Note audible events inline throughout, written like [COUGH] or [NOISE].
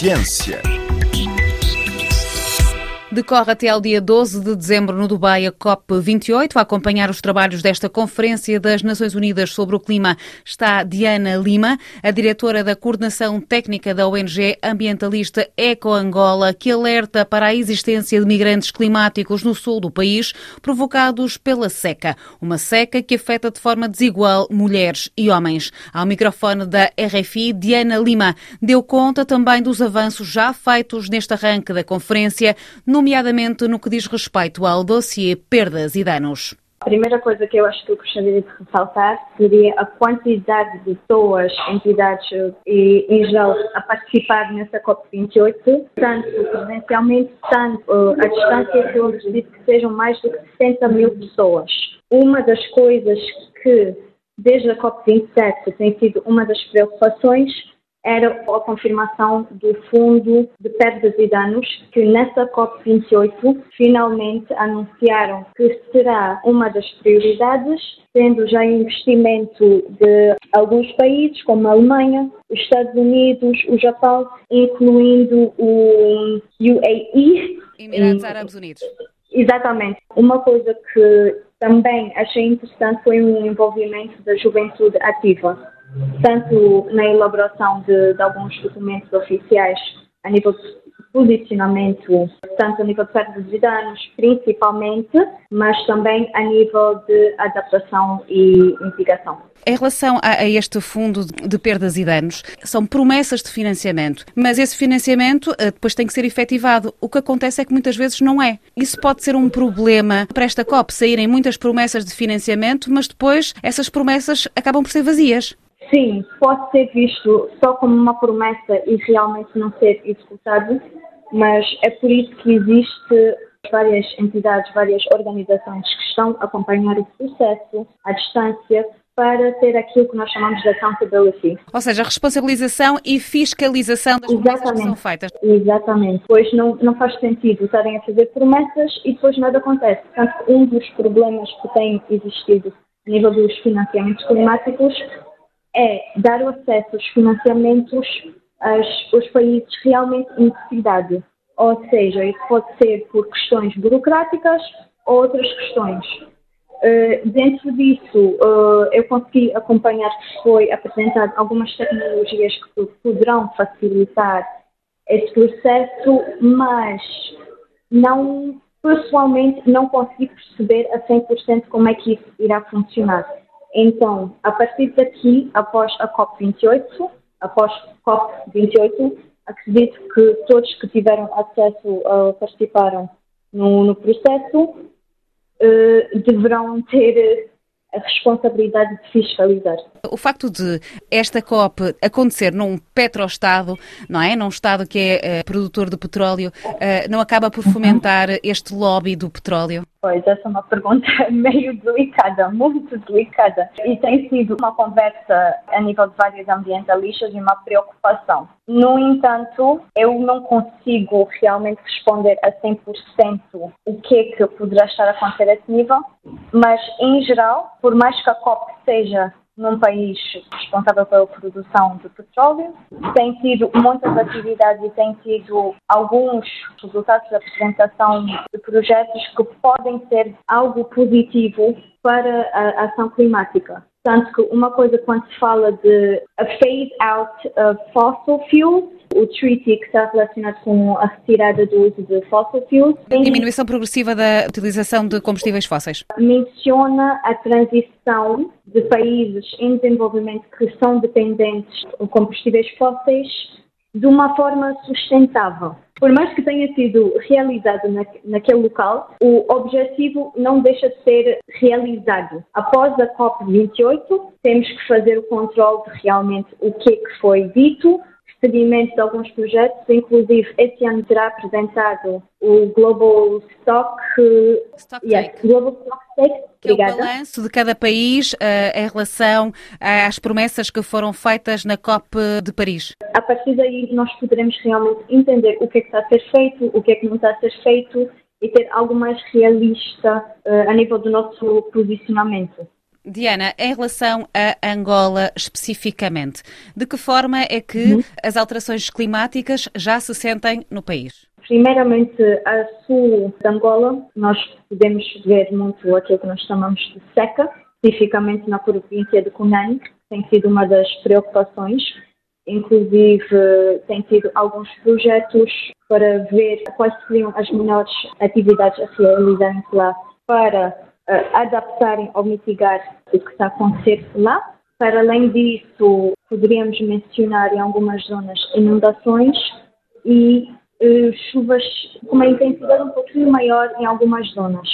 Ciência. Decorre até ao dia 12 de dezembro no Dubai a COP28. A acompanhar os trabalhos desta Conferência das Nações Unidas sobre o Clima está Diana Lima, a diretora da Coordenação Técnica da ONG ambientalista Eco Angola, que alerta para a existência de migrantes climáticos no sul do país, provocados pela seca. Uma seca que afeta de forma desigual mulheres e homens. Ao microfone da RFI, Diana Lima deu conta também dos avanços já feitos neste arranque da conferência no nomeadamente no que diz respeito ao dossiê perdas e danos. A primeira coisa que eu acho que eu gostaria de ressaltar seria a quantidade de pessoas, entidades e, em geral, a participar nessa COP28, tanto presencialmente, tanto uh, distância, que eu acredito que sejam mais de 60 mil pessoas. Uma das coisas que, desde a COP27, tem sido uma das preocupações era a confirmação do Fundo de Perdas e Danos, que nessa COP28 finalmente anunciaram que será uma das prioridades, tendo já investimento de alguns países, como a Alemanha, os Estados Unidos, o Japão, incluindo o UAE. Emirados Árabes Unidos. Exatamente. Uma coisa que também achei interessante foi o envolvimento da juventude ativa tanto na elaboração de, de alguns documentos oficiais a nível de posicionamento, tanto a nível de perdas de danos, principalmente, mas também a nível de adaptação e mitigação. Em relação a, este fundo de perdas e danos, são promessas de financiamento, mas esse financiamento uh, depois tem que ser efetivado. O que acontece é que muitas vezes não é. Isso pode ser um problema para esta COP, saírem muitas promessas de financiamento, mas depois essas promessas acabam por ser vazias. Sim, pode ser visto só como uma promessa e realmente não ser executado, mas é por isso que existe várias entidades, várias organizações que estão a acompanhar o processo à distância para ter aquilo que nós chamamos de accountability. Ou seja, responsabilização e fiscalização das promessas que são feitas. Exatamente. Pois não, não faz sentido estarem a fazer promessas e depois nada acontece. Portanto, um dos problemas que tem existido a nível dos financiamentos climáticos é dar o acesso aos financiamentos aos, aos países realmente em necessidade. Ou seja, isso pode ser por questões burocráticas ou outras questões. Uh, dentro disso, uh, eu consegui acompanhar que foi apresentado algumas tecnologias que poderão facilitar esse processo, mas não, pessoalmente, não consegui perceber a 100% como é que isso irá funcionar. Então, a partir daqui, após a COP28, após COP28, acredito que todos que tiveram acesso, uh, participaram no, no processo, uh, deverão ter a responsabilidade de fiscalizar. O facto de esta COP acontecer num petroestado, não é? Num estado que é uh, produtor de petróleo, não acaba por fomentar este lobby do petróleo? Pois, essa é uma pergunta [LAUGHS] meio delicada, muito delicada. E tem sido uma conversa a nível de vários ambientalistas e uma preocupação. No entanto, eu não consigo realmente responder a 100% o que é que poderá estar a acontecer a esse nível, mas em geral, por mais que a COP seja num país responsável pela produção de petróleo. Tem tido muitas atividades e tem tido alguns resultados da apresentação de projetos que podem ser algo positivo para a ação climática. Tanto que uma coisa quando se fala de a phase out of fossil fuels, o treaty que está relacionado com a retirada do uso de fossil fuels. Diminuição progressiva da utilização de combustíveis fósseis. Menciona a transição de países em desenvolvimento que são dependentes de combustíveis fósseis de uma forma sustentável. Por mais que tenha sido realizado na, naquele local, o objetivo não deixa de ser realizado. Após a COP28, temos que fazer o controle de realmente o que, é que foi dito, seguimento de alguns projetos, inclusive este ano terá apresentado o Global Stock, Stock yes, Global Stock Take, que é o balanço de cada país uh, em relação às promessas que foram feitas na COP de Paris. A partir daí nós poderemos realmente entender o que é que está a ser feito, o que é que não está a ser feito e ter algo mais realista uh, a nível do nosso posicionamento. Diana, em relação a Angola especificamente, de que forma é que uhum. as alterações climáticas já se sentem no país? Primeiramente, a sul de Angola, nós podemos ver muito aquilo que nós chamamos de seca, especificamente na província de Cunhane, que tem sido uma das preocupações. Inclusive, tem tido alguns projetos para ver quais seriam as melhores atividades a realizarem lá para adaptarem ou mitigar o que está a acontecer lá. Para além disso, poderíamos mencionar em algumas zonas inundações e uh, chuvas com uma intensidade um pouquinho maior em algumas zonas.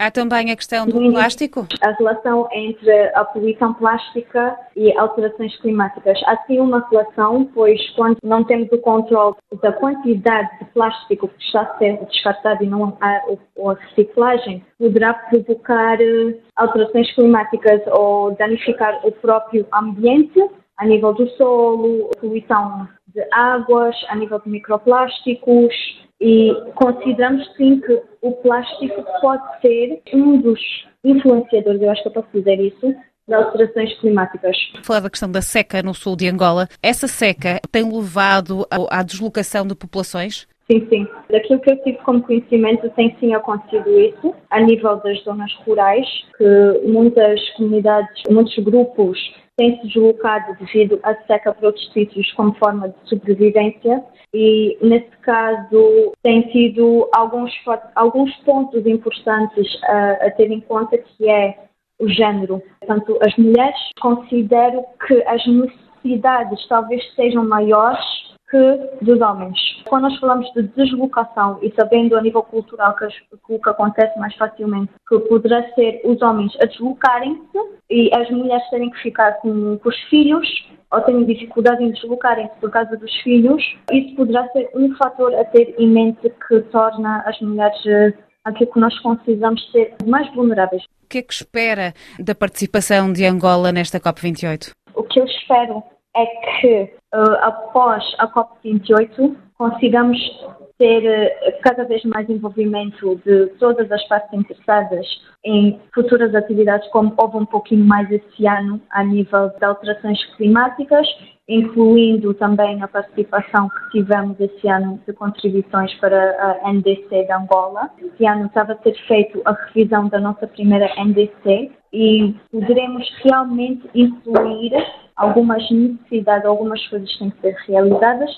Há também a questão do Sim, plástico? A relação entre a poluição plástica e alterações climáticas. Há sim uma relação, pois quando não temos o controle da quantidade de plástico que está a ser descartado e não há a reciclagem, poderá provocar eh, alterações climáticas ou danificar o próprio ambiente a nível do solo, poluição de águas, a nível de microplásticos, e consideramos sim que o plástico pode ser um dos influenciadores, eu acho que eu posso dizer isso, das alterações climáticas. Falar da questão da seca no sul de Angola, essa seca tem levado à deslocação de populações? Sim, sim. Daquilo que eu tive como conhecimento, tem sim acontecido isso, a nível das zonas rurais, que muitas comunidades, muitos grupos têm se deslocado devido à seca para outros sítios como forma de sobrevivência e, nesse caso, tem tido alguns, alguns pontos importantes a, a ter em conta que é o género. Portanto, as mulheres considero que as necessidades talvez sejam maiores que dos homens. Quando nós falamos de deslocação e sabendo a nível cultural que, o que acontece mais facilmente, que poderá ser os homens a deslocarem-se e as mulheres terem que ficar com, com os filhos ou terem dificuldade em deslocarem-se por causa dos filhos, isso poderá ser um fator a ter em mente que torna as mulheres eh, aquilo que nós consideramos ser mais vulneráveis. O que é que espera da participação de Angola nesta COP28? O que eu espero é que uh, após a COP28 consigamos ter uh, cada vez mais envolvimento de todas as partes interessadas em futuras atividades, como houve um pouquinho mais esse ano a nível de alterações climáticas, incluindo também a participação que tivemos esse ano de contribuições para a NDC de Angola. Esse ano estava a ser feito a revisão da nossa primeira NDC e poderemos realmente incluir algumas necessidades, algumas coisas têm que ser realizadas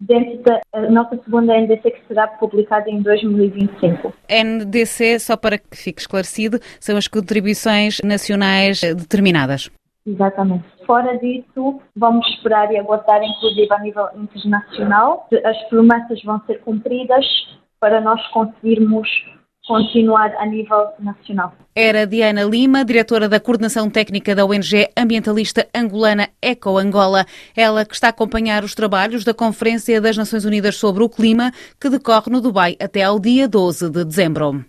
dentro da nossa segunda NDC que será publicada em 2025. NDC, só para que fique esclarecido, são as contribuições nacionais determinadas. Exatamente. Fora disso, vamos esperar e aguardar, inclusive a nível internacional, as promessas vão ser cumpridas para nós conseguirmos continuar a nível nacional. Era Diana Lima, diretora da coordenação técnica da ONG ambientalista angolana Eco Angola. Ela que está a acompanhar os trabalhos da Conferência das Nações Unidas sobre o Clima, que decorre no Dubai até ao dia 12 de dezembro.